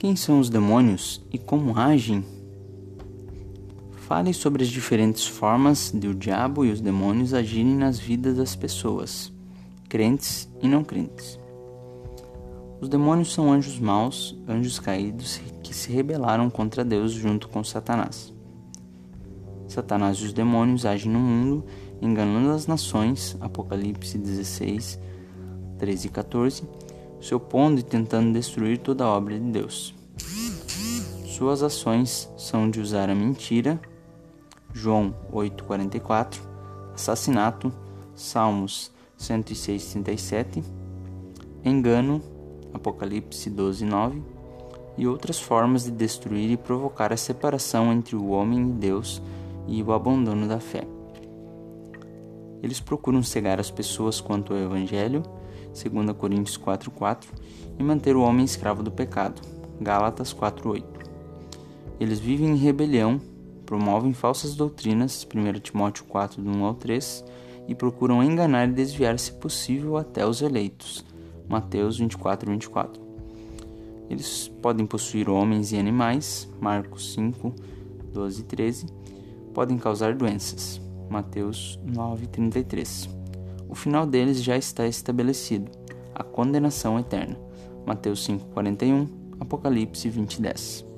Quem são os demônios e como agem? Fale sobre as diferentes formas de o diabo e os demônios agirem nas vidas das pessoas, crentes e não crentes. Os demônios são anjos maus, anjos caídos que se rebelaram contra Deus junto com Satanás. Satanás e os demônios agem no mundo, enganando as nações, Apocalipse 16, 13 e 14, se opondo e tentando destruir toda a obra de Deus. Suas ações são de usar a mentira, João 8:44, assassinato, Salmos 106:37, engano, Apocalipse 12:9, e outras formas de destruir e provocar a separação entre o homem e Deus e o abandono da fé. Eles procuram cegar as pessoas quanto ao evangelho 2 Coríntios 4:4, e manter o homem escravo do pecado. Gálatas 4:8. Eles vivem em rebelião, promovem falsas doutrinas, 1 Timóteo 4 1 ao 3, e procuram enganar e desviar, se possível, até os eleitos. Mateus 24, 24. Eles podem possuir homens e animais, Marcos 5, 12 e 13. Podem causar doenças, Mateus 9, 33 o final deles já está estabelecido, a condenação eterna. Mateus 5:41, Apocalipse 20:10.